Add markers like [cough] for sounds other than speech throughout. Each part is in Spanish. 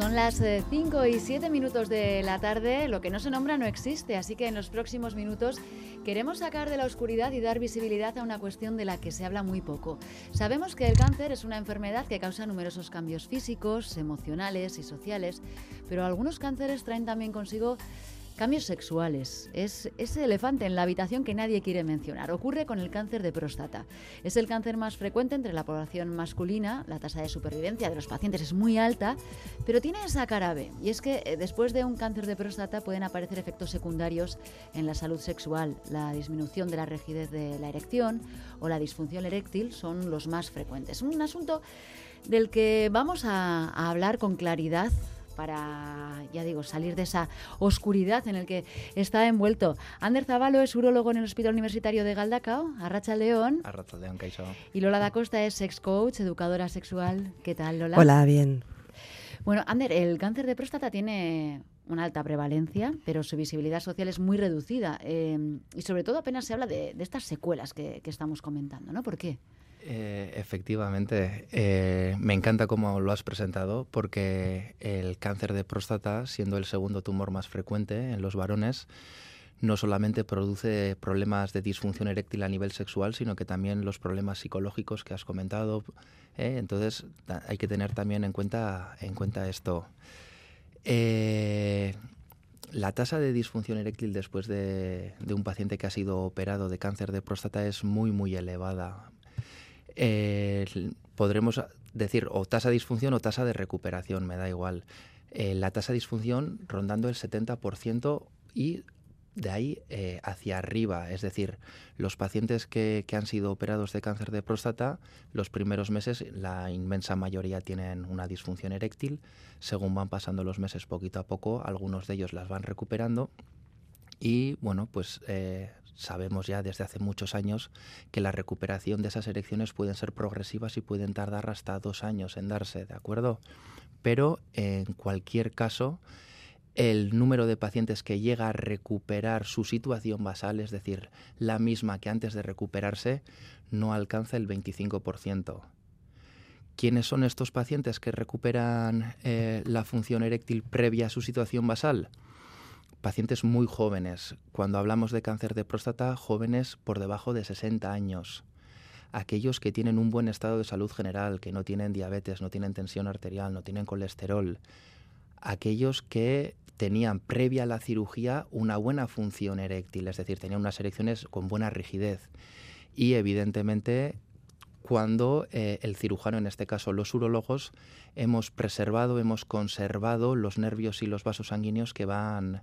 Son las 5 y 7 minutos de la tarde. Lo que no se nombra no existe, así que en los próximos minutos queremos sacar de la oscuridad y dar visibilidad a una cuestión de la que se habla muy poco. Sabemos que el cáncer es una enfermedad que causa numerosos cambios físicos, emocionales y sociales, pero algunos cánceres traen también consigo Cambios sexuales. Es ese elefante en la habitación que nadie quiere mencionar. Ocurre con el cáncer de próstata. Es el cáncer más frecuente entre la población masculina. La tasa de supervivencia de los pacientes es muy alta, pero tiene esa cara B. Y es que eh, después de un cáncer de próstata pueden aparecer efectos secundarios en la salud sexual. La disminución de la rigidez de la erección o la disfunción eréctil son los más frecuentes. Un asunto del que vamos a, a hablar con claridad para, ya digo, salir de esa oscuridad en el que está envuelto. Ander Zavalo es urologo en el Hospital Universitario de Galdacao, Arracha León. Arracha León, Caixo. Y Lola da Costa es sex coach, educadora sexual. ¿Qué tal, Lola? Hola, bien. Bueno, Ander, el cáncer de próstata tiene una alta prevalencia, pero su visibilidad social es muy reducida. Eh, y sobre todo apenas se habla de, estas secuelas que, que estamos comentando, ¿no? ¿Por qué? Eh, efectivamente, eh, me encanta cómo lo has presentado porque el cáncer de próstata, siendo el segundo tumor más frecuente en los varones, no solamente produce problemas de disfunción eréctil a nivel sexual, sino que también los problemas psicológicos que has comentado. ¿eh? Entonces hay que tener también en cuenta, en cuenta esto. la tasa de disfunción eréctil después de, de, un paciente que ha sido operado de cáncer de próstata es muy, muy elevada podremos decir o tasa de disfunción o tasa de recuperación, me da igual. Eh, la tasa de disfunción rondando el 70% y de ahí eh, hacia arriba, es decir, los pacientes que, que, han sido operados de cáncer de próstata, los primeros meses la inmensa mayoría tienen una disfunción eréctil, según van pasando los meses poquito a poco, algunos de ellos las van recuperando. Y bueno, pues eh, sabemos ya desde hace muchos años que la recuperación de esas erecciones pueden ser progresivas y pueden tardar hasta dos años en darse, ¿de acuerdo? Pero en cualquier caso, el número de pacientes que llega a recuperar su situación basal, es decir, la misma que antes de recuperarse, no alcanza el 25%. ¿Quiénes son estos pacientes que recuperan eh, la función eréctil previa a su situación basal? Pacientes muy jóvenes. Cuando hablamos de cáncer de próstata, jóvenes por debajo de 60 años. Aquellos que tienen un buen estado de salud general, que no tienen diabetes, no tienen tensión arterial, no tienen colesterol. Aquellos que tenían previa a la cirugía una buena función eréctil, es decir, tenían unas erecciones con buena rigidez. Y evidentemente cuando eh, el cirujano, en este caso los urologos, hemos preservado, hemos conservado los nervios y los vasos sanguíneos que van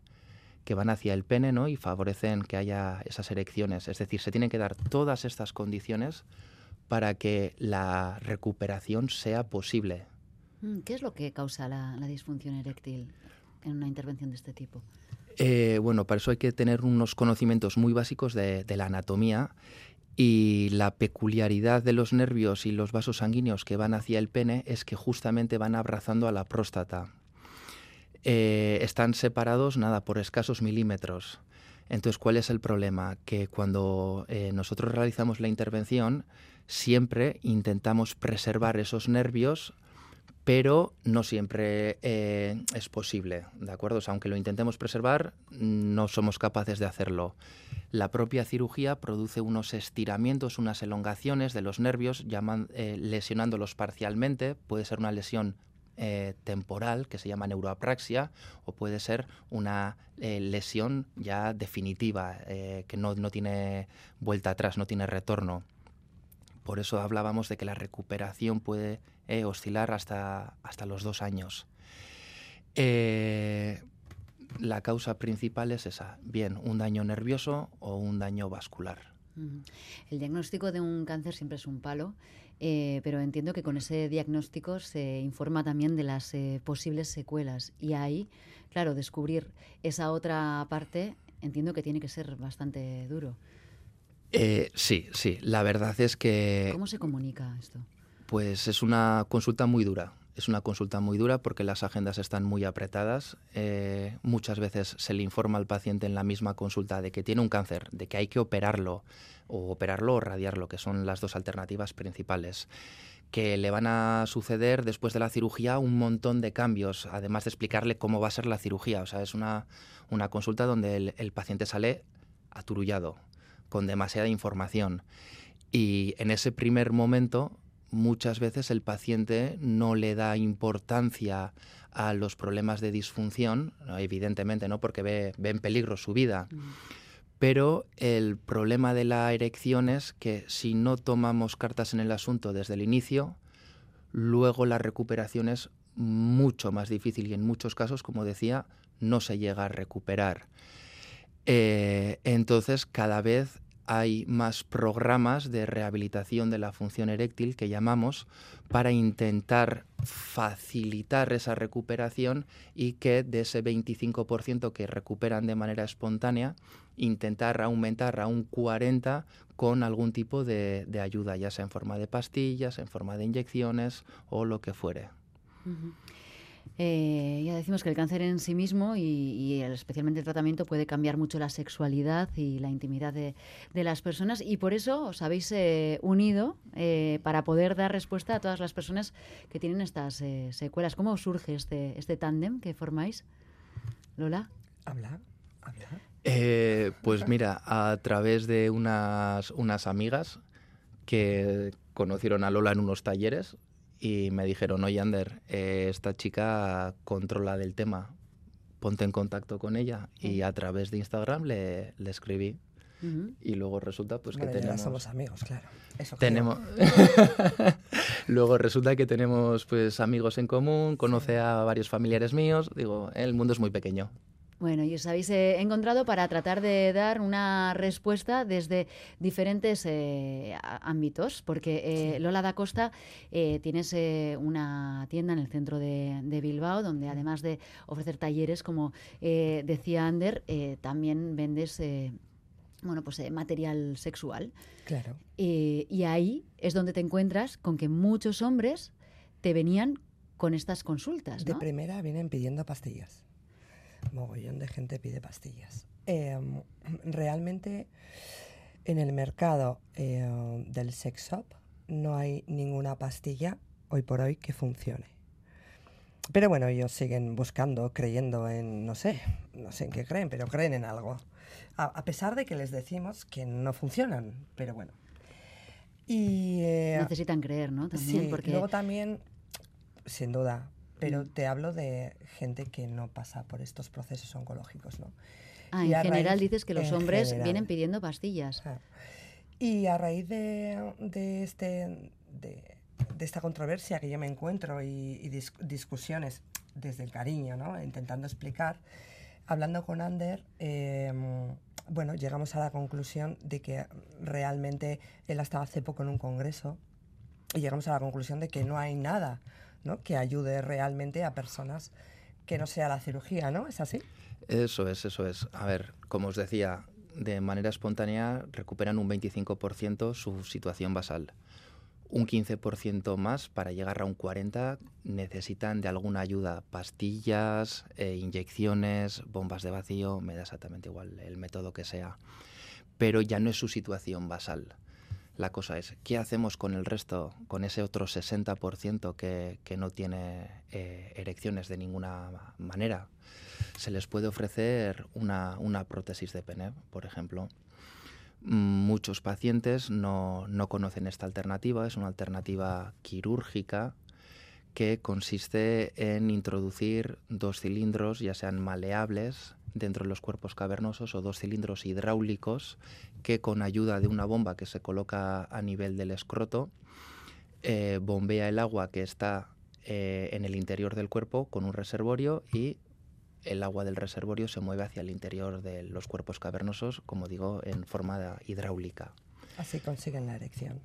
que van hacia el pene ¿no? y favorecen que haya esas erecciones. Es decir, se tienen que dar todas estas condiciones para que la recuperación sea posible. Mm, ¿Qué es lo que causa la, disfunción eréctil en una intervención de este tipo? Eh, bueno, para eso hay que tener unos conocimientos muy básicos de, de, la anatomía y la peculiaridad de los nervios y los vasos sanguíneos que van hacia el pene es que justamente van abrazando a la próstata. Eh, están separados nada por escasos milímetros. Entonces, ¿cuál es el problema? Que cuando eh, nosotros realizamos la intervención, siempre intentamos preservar esos nervios, pero no siempre eh, es posible, ¿de acuerdo? aunque lo intentemos preservar, no somos capaces de hacerlo. La propia cirugía produce unos estiramientos, unas elongaciones de los nervios, llaman, lesionándolos parcialmente. Puede ser una lesión eh, temporal que se llama neuroapraxia o puede ser una eh, lesión ya definitiva eh, que no, no, tiene vuelta atrás, no tiene retorno. Por eso hablábamos de que la recuperación puede oscilar hasta, hasta los dos años. la causa principal es esa, bien, un daño nervioso o un daño vascular. El diagnóstico de un cáncer siempre es un palo, eh, pero entiendo que con ese diagnóstico se informa también de las eh, posibles secuelas. Y ahí, claro, descubrir esa otra parte, entiendo que tiene que ser bastante duro. Eh, sí, sí, la verdad es que... ¿Cómo se comunica esto? Pues es una consulta muy dura. Es una consulta muy dura porque las agendas están muy apretadas. Eh, muchas veces se le informa al paciente en la misma consulta de que tiene un cáncer, de que hay que operarlo o operarlo o radiarlo, que son las dos alternativas principales. que le van a suceder después de la cirugía un montón de cambios, además de explicarle cómo va a ser la cirugía. O sea, es una, una consulta donde el, paciente sale aturullado, con demasiada información. Y en ese primer momento, muchas veces el paciente no le da importancia a los problemas de disfunción, evidentemente, ¿no? porque ve, ve en peligro su vida. Mm. Pero el problema de la erección es que si no tomamos cartas en el asunto desde el inicio, luego la recuperación es mucho más difícil y en muchos casos, como decía, no se llega a recuperar. Eh, entonces, cada vez hay más programas de rehabilitación de la función eréctil que llamamos para intentar facilitar esa recuperación y que de ese 25% que recuperan de manera espontánea, intentar aumentar a un 40% con algún tipo de, ayuda, ya sea en forma de pastillas, en forma de inyecciones o lo que fuere. Eh, ya decimos que el cáncer en sí mismo y, especialmente el tratamiento puede cambiar mucho la sexualidad y la intimidad de, las personas y por eso os habéis eh, unido eh, para poder dar respuesta a todas las personas que tienen estas secuelas. ¿Cómo surge este, este tándem que formáis? Lola. Habla, habla. pues mira, a través de unas, unas amigas que conocieron a Lola en unos talleres y me dijeron, oye Ander, eh, esta chica controla del tema, ponte en contacto con ella y a través de Instagram le, le escribí. Y luego resulta pues que tenemos... somos amigos, claro. tenemos... [laughs] luego resulta que tenemos pues amigos en común, conoce a varios familiares míos. Digo, el mundo es muy pequeño. Bueno, y os habéis eh, encontrado para tratar de dar una respuesta desde diferentes eh, ámbitos, porque eh, Lola da Costa tienes una tienda en el centro de, Bilbao, donde además de ofrecer talleres, como decía Ander, también vendes bueno, pues material sexual. Claro. y ahí es donde te encuentras con que muchos hombres te venían con estas consultas. De primera vienen pidiendo pastillas mogollón de gente pide pastillas. Em, realmente en el mercado eh, del sex shop no hay ninguna pastilla hoy por hoy que funcione. Pero bueno, ellos siguen buscando, creyendo en, no sé, no sé en qué creen, pero creen en algo. A, pesar de que les decimos que no funcionan, pero bueno. Y, eh, Necesitan creer, ¿no? También, sí, porque... luego también, sin duda, pero te hablo de gente que no pasa por estos procesos oncológicos, ¿no? Ah, en general dices que los hombres vienen pidiendo pastillas. Y a raíz de, de este, de, esta controversia que yo me encuentro y, discusiones desde el cariño, ¿no? intentando explicar, hablando con Ander, em, bueno, llegamos a la conclusión de que realmente él estaba hace poco en un congreso y llegamos a la conclusión de que no hay nada que ayude realmente a personas que no sea la cirugía, ¿no? ¿Es así? Eso es, eso es. A ver, como os decía, de manera espontánea recuperan un 25% su situación basal. Un 15% más para llegar a un 40% necesitan de alguna ayuda, pastillas, eh, inyecciones, bombas de vacío, me da exactamente igual el método que sea. Pero ya no es su situación basal. La cosa es, ¿qué hacemos con el resto, con ese otro 60% que, no tiene eh, erecciones de ninguna manera? Se les puede ofrecer una, prótesis de pene, por ejemplo. Muchos pacientes no conocen esta alternativa, es una alternativa quirúrgica que consiste en introducir dos cilindros, ya sean maleables, dentro de los cuerpos cavernosos o dos cilindros hidráulicos que con ayuda de una bomba que se coloca a nivel del escroto eh, bombea el agua que está eh, en el interior del cuerpo con un reservorio y el agua del reservorio se mueve hacia el interior de los cuerpos cavernosos, como digo, en forma hidráulica. Así consiguen la erección.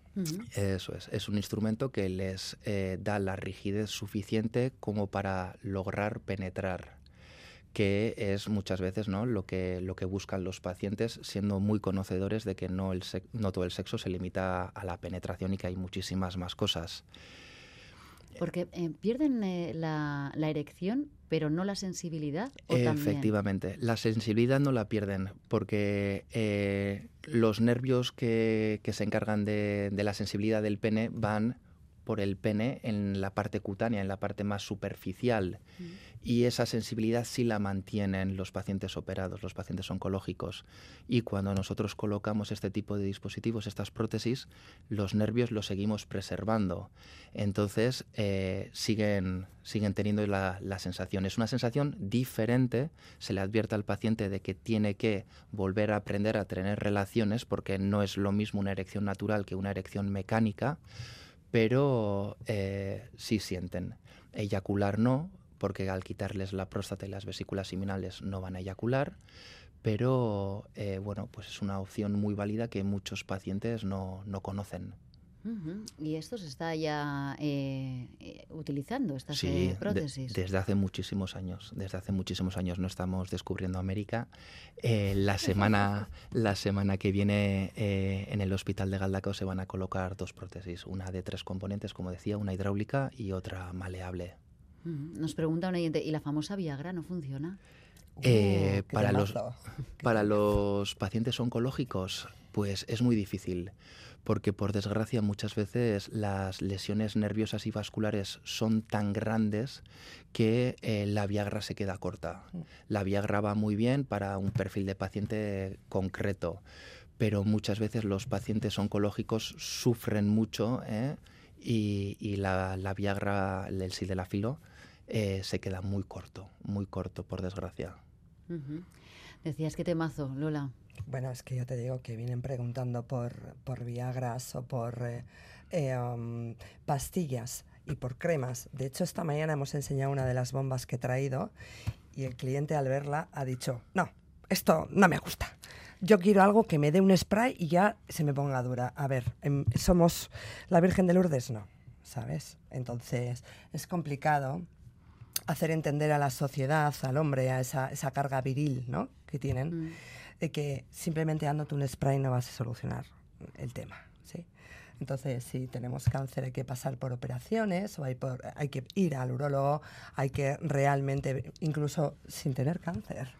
Eso es. Es un instrumento que les eh, da la rigidez suficiente como para lograr penetrar que es muchas veces ¿no? lo, que, lo que buscan los pacientes, siendo muy conocedores de que no, el no todo el sexo se limita a la penetración y que hay muchísimas más cosas. Porque eh, pierden eh, la, erección, pero no la sensibilidad. Efectivamente, la sensibilidad no la pierden porque eh, los nervios que, que se encargan de, de, la sensibilidad del pene van por el pene en la parte cutánea, en la parte más superficial. Y esa sensibilidad sí la mantienen los pacientes operados, los pacientes oncológicos. Y cuando nosotros colocamos este tipo de dispositivos, estas prótesis, los nervios los seguimos preservando. Entonces eh, siguen, siguen teniendo la, la sensación. Es una sensación diferente. Se le advierte al paciente de que tiene que volver a aprender a tener relaciones porque no es lo mismo una erección natural que una erección mecánica pero eh, sí sienten. Eyacular no, porque al quitarles la próstata y las vesículas seminales no van a eyacular, pero eh, bueno, pues es una opción muy válida que muchos pacientes no, no conocen. Y esto se está ya eh, eh, utilizando, estas sí, prótesis. desde hace muchísimos años. Desde hace muchísimos años no estamos descubriendo América. Eh, la, [laughs] semana, la semana que viene en el hospital de Galdacao se van a colocar dos prótesis, una de tres componentes, como decía, una hidráulica y otra maleable. Nos pregunta un oyente, ¿y la famosa Viagra no funciona? Uh, para, los, [laughs] para los pacientes oncológicos, pues es muy difícil porque por desgracia muchas veces las lesiones nerviosas y vasculares son tan grandes que eh, la Viagra se queda corta. La Viagra va muy bien para un perfil de paciente concreto, pero muchas veces los pacientes oncológicos sufren mucho ¿eh? y, la, Viagra, el sildenafilo, eh, se queda muy corto, muy corto, por desgracia. Decías que temazo, Lola. Bueno, es que yo te digo que vienen preguntando por, por Viagras o por eh, eh, um, pastillas y por cremas. De hecho, esta mañana hemos enseñado una de las bombas que he traído y el cliente al verla ha dicho, no, esto no me gusta. Yo quiero algo que me dé un spray y ya se me ponga dura. A ver, em, somos la Virgen de Lourdes, no, ¿sabes? Entonces es complicado hacer entender a la sociedad, al hombre, a esa, esa carga viril ¿no? que tienen. Mm de que simplemente dándote un spray no vas a solucionar el tema. ¿sí? Entonces, si tenemos cáncer hay que pasar por operaciones o hay, por, hay que ir al urólogo, hay que realmente, incluso sin tener cáncer,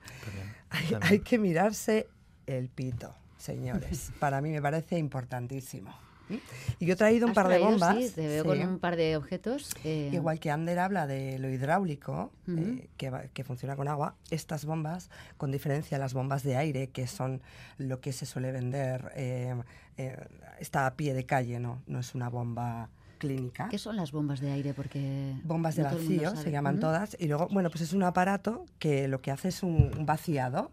hay, hay que mirarse el pito, señores. Para mí me parece importantísimo. Y yo he traído un par de bombas. Sí, te veo con un par de objetos. Eh. Igual que Ander habla de lo hidráulico, eh, que, funciona con agua, estas bombas, con diferencia a las bombas de aire, que son lo que se suele vender, eh, está a pie de calle, ¿no? No es una bomba clínica. ¿Qué son las bombas de aire? Porque bombas de vacío se llaman todas. Y luego, bueno, pues es un aparato que lo que hace es un vaciado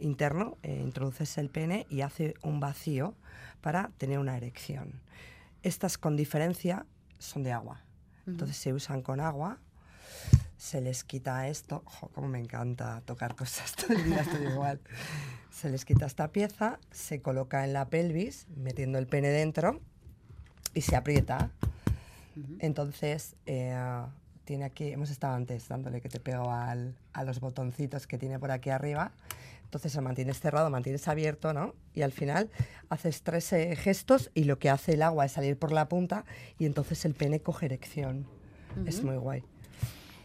interno, introduces el pene y hace un vacío para tener una erección. Estas con diferencia son de agua. Entonces se usan con agua, se les quita esto, como me encanta tocar cosas [laughs] todo el día, estoy igual. Se les quita esta pieza, se coloca en la pelvis, metiendo el pene dentro y se aprieta. Entonces, eh, tiene aquí, hemos estado antes dándole que te pego al, a los botoncitos que tiene por aquí arriba entonces se mantienes cerrado, mantienes abierto, ¿no? Y al final haces tres eh, gestos y lo que hace el agua es salir por la punta y entonces el pene coge erección. Es muy guay.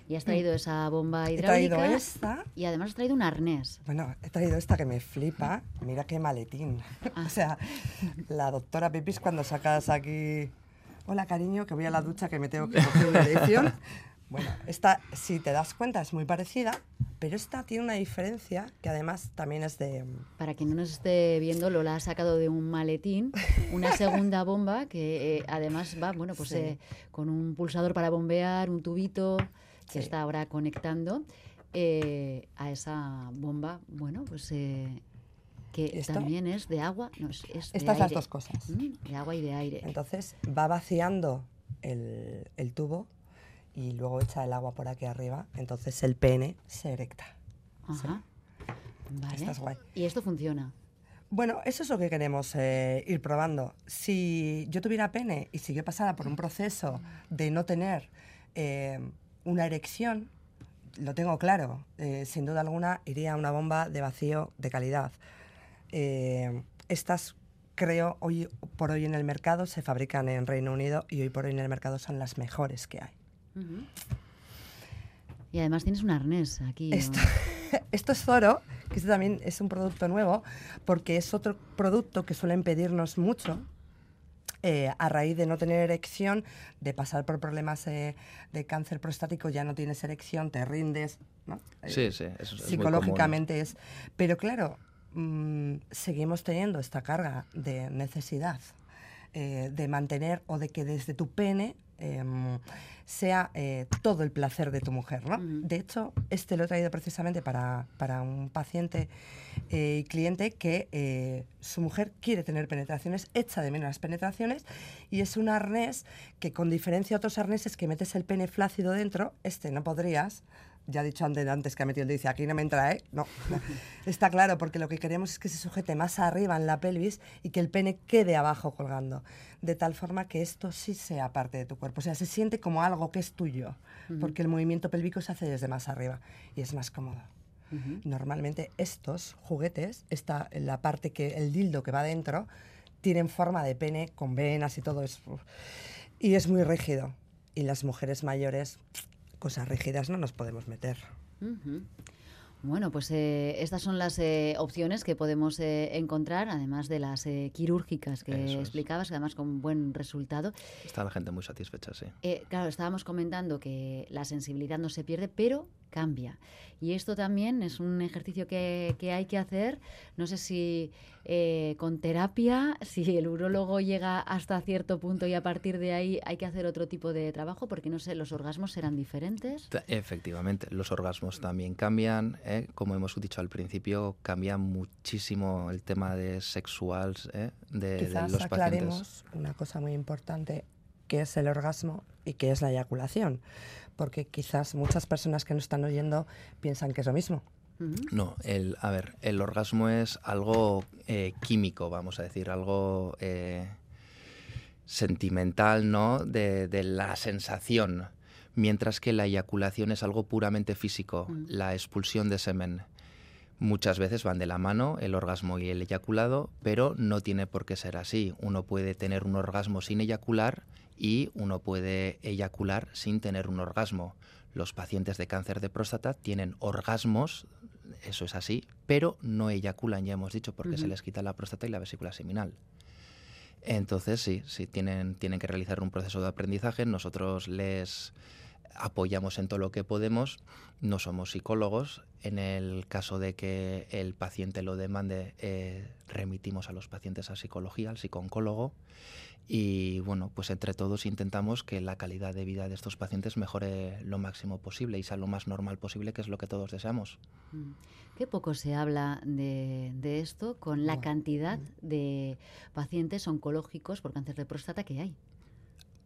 Y has traído esa bomba hidráulica. He traído esta. Y además has traído un arnés. Bueno, he traído esta que me flipa. Mira qué maletín. [laughs] Ah. o sea, la doctora Pipis cuando sacas aquí... Hola, cariño, que voy a la ducha que me tengo que coger una erección. [laughs] Bueno, esta, si te das cuenta, es muy parecida, pero esta tiene una diferencia que además también es de... Para quien no nos esté viendo, Lola ha sacado de un maletín una [laughs] segunda bomba que eh, además va, bueno, pues eh, con un pulsador para bombear, un tubito que está ahora conectando eh, a esa bomba, bueno, pues que también es de agua. No, es, Estas las dos cosas. Mm, de agua y de aire. Entonces va vaciando el, el tubo y luego echa el agua por aquí arriba, entonces el pene se erecta. Ajá. Vale. ¿Y esto funciona? Bueno, eso es lo que queremos eh, ir probando. Si yo tuviera pene y si yo pasara por un proceso de no tener eh, una erección, lo tengo claro, eh, sin duda alguna iría a una bomba de vacío de calidad. estas creo hoy por hoy en el mercado se fabrican en Reino Unido y hoy por hoy en el mercado son las mejores que hay. Y además tienes un arnés aquí. Esto, [laughs] esto, es Zoro, que esto también es un producto nuevo, porque es otro producto que suelen pedirnos mucho. eh, a raíz de no tener erección, de pasar por problemas de cáncer prostático, ya no tienes erección, te rindes. ¿no? Sí, sí, eso es Psicológicamente es. Pero claro, mm, seguimos teniendo esta carga de necesidad de mantener o de que desde tu pene em, sea eh, todo el placer de tu mujer. ¿no? De hecho, este lo he traído precisamente para, para un paciente eh, y cliente que eh, su mujer quiere tener penetraciones, echa de menos las penetraciones y es un arnés que con diferencia a otros arneses que metes el pene flácido dentro, este no podrías, ya he dicho antes, que ha metido, dice, aquí no me entra, ¿eh? No, [laughs] está claro, porque lo que queremos es que se sujete más arriba en la pelvis y que el pene quede abajo colgando, de tal forma que esto sí sea parte de tu cuerpo, o sea, se siente como algo que es tuyo, porque el movimiento pélvico se hace desde más arriba y es más cómodo. Normalmente estos juguetes, esta, la parte que, el dildo que va dentro, tienen forma de pene con venas y todo eso. Y es muy rígido. Y las mujeres mayores cosas rígidas no nos podemos meter. Bueno, pues eh, estas son las eh, opciones que podemos eh, encontrar, además de las quirúrgicas que explicabas, además con buen resultado. Está la gente muy satisfecha, sí. claro, estábamos comentando que la sensibilidad no se pierde, pero cambia. Y esto también es un ejercicio que, hay que hacer. No sé si eh, con terapia, [laughs] si el urólogo llega hasta cierto punto y a partir de ahí hay que hacer otro tipo de trabajo, porque no sé, los orgasmos serán diferentes. Efectivamente, los orgasmos también cambian. ¿eh? Como hemos dicho al principio, cambia muchísimo el tema de sexual ¿eh? de, Quizás los aclaremos una cosa muy importante, que es el orgasmo y que es la eyaculación porque quizás muchas personas que nos están oyendo piensan que es lo mismo. No, el, a ver, el orgasmo es algo eh, químico, vamos a decir, algo eh, sentimental, ¿no? De, la sensación, mientras que la eyaculación es algo puramente físico, la expulsión de semen. Muchas veces van de la mano el orgasmo y el eyaculado, pero no tiene por qué ser así. Uno puede tener un orgasmo sin eyacular y uno puede eyacular sin tener un orgasmo. Los pacientes de cáncer de próstata tienen orgasmos, eso es así, pero no eyaculan, ya hemos dicho, porque se les quita la próstata y la vesícula seminal. Entonces, sí, sí, tienen, tienen que realizar un proceso de aprendizaje. Nosotros les apoyamos en todo lo que podemos. No somos psicólogos. En el caso de que el paciente lo demande, eh, remitimos a los pacientes a psicología, al psicooncólogo. Y bueno, pues entre todos intentamos que la calidad de vida de estos pacientes mejore lo máximo posible y sea lo más normal posible, que es lo que todos deseamos. Mm. Qué poco se habla de, esto con la cantidad de pacientes oncológicos por cáncer de próstata que hay.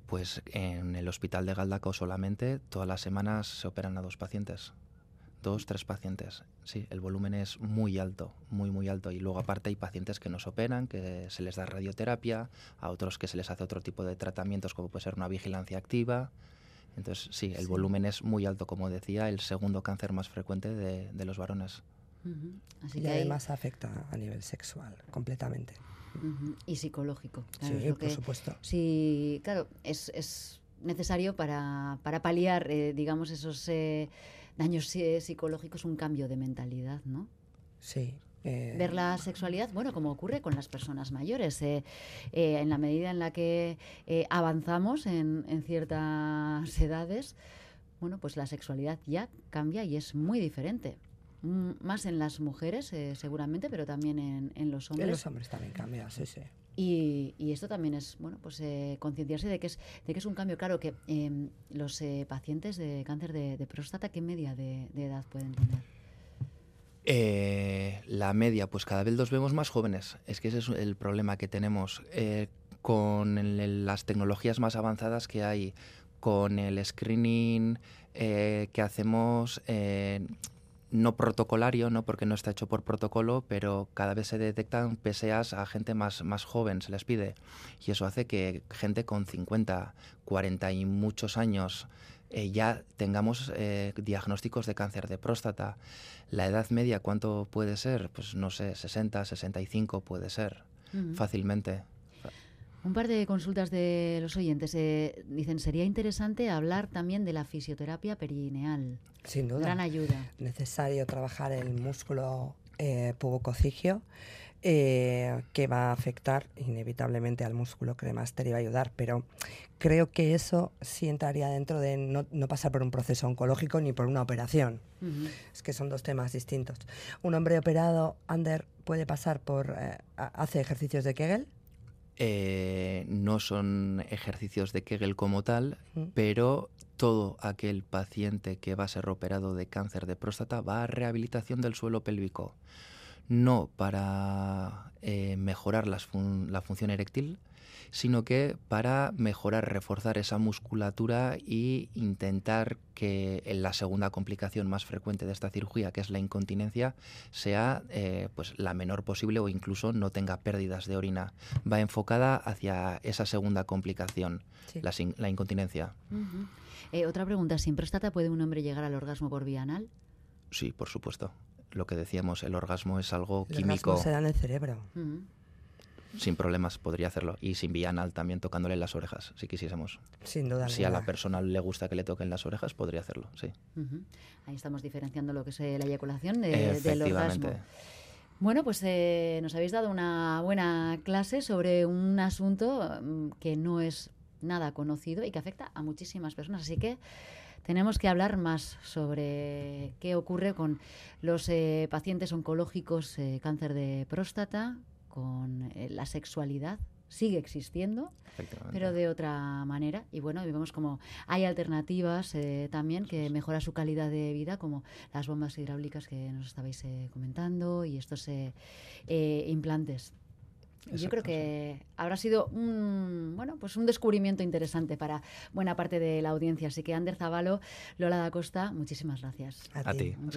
Pues en el hospital de Galdaco solamente todas las semanas se operan a dos pacientes dos, tres pacientes. Sí, el volumen es muy alto, muy, muy alto. Y luego aparte hay pacientes que nos operan, que se les da radioterapia, a otros que se les hace otro tipo de tratamientos como puede ser una vigilancia activa. Entonces, sí, el volumen es muy alto, como decía, el segundo cáncer más frecuente de, los varones. y además afecta a nivel sexual, completamente. Y psicológico. sí, por supuesto. Sí, claro, es, es necesario para, para paliar, eh, digamos, esos... Eh, daños psicológicos, un cambio de mentalidad, ¿no? Sí. Eh, Ver la sexualidad, bueno, como ocurre con las personas mayores, eh, eh, en la medida en la que avanzamos en, ciertas edades, bueno, pues la sexualidad ya cambia y es muy diferente mm, más en las mujeres seguramente, pero también en, los hombres. En los hombres también cambia, sí, sí. Y, esto también es, bueno, pues eh, concienciarse de que es de que es un cambio. Claro que em, los eh, pacientes de cáncer de, próstata, ¿qué media de, edad pueden tener? Eh, la media, pues cada vez los vemos más jóvenes. Es que ese es el problema que tenemos con las tecnologías más avanzadas que hay, con el screening que hacemos no protocolario, no porque no está hecho por protocolo, pero cada vez se detectan PSAs a gente más, más joven, se les pide. Y eso hace que gente con 50, 40 y muchos años eh, ya tengamos eh, diagnósticos de cáncer de próstata. La edad media, ¿cuánto puede ser? Pues no sé, 60, 65 puede ser, fácilmente. Un par de consultas de los oyentes. Eh, dicen, sería interesante hablar también de la fisioterapia perineal. Sin duda. Gran ayuda. Necesario trabajar el músculo eh, pubococigio eh, que va a afectar inevitablemente al músculo cremaster y va a ayudar, pero creo que eso sí entraría dentro de no, no pasar por un proceso oncológico ni por una operación. Es que son dos temas distintos. Un hombre operado, Ander, puede pasar por, eh, hace ejercicios de Kegel, eh, no son ejercicios de Kegel como tal, mm. pero todo aquel paciente que va a ser operado de cáncer de próstata va a rehabilitación del suelo pélvico no para eh, mejorar la función eréctil, sino que para mejorar, reforzar esa musculatura y intentar que en la segunda complicación más frecuente de esta cirugía, que es la incontinencia, sea eh, pues la menor posible o incluso no tenga pérdidas de orina. Va enfocada hacia esa segunda complicación, la, incontinencia. Eh, otra pregunta, ¿sin próstata puede un hombre llegar al orgasmo por vía anal? Sí, por supuesto lo que decíamos, el orgasmo es algo el químico. Orgasmo se da en el cerebro. Sin problemas podría hacerlo. Y sin vianal también tocándole las orejas, si quisiésemos. Sin duda. Si a la persona le gusta que le toquen las orejas, podría hacerlo, sí. Ahí estamos diferenciando lo que es la eyaculación del orgasmo. Bueno, pues eh, nos habéis dado una buena clase sobre un asunto mm, que no es nada conocido y que afecta a muchísimas personas. Así que tenemos que hablar más sobre qué ocurre con los eh, pacientes oncológicos eh, cáncer de próstata, con eh, la sexualidad. Sigue existiendo, pero de otra manera. Y bueno, vemos como hay alternativas también que mejoran su calidad de vida, como las bombas hidráulicas que nos estabais comentando y estos implantes. Yo creo que habrá sido un, bueno, pues un descubrimiento interesante para buena parte de la audiencia. Así que Ander Zavalo, Lola da Costa, muchísimas gracias. A, ti, un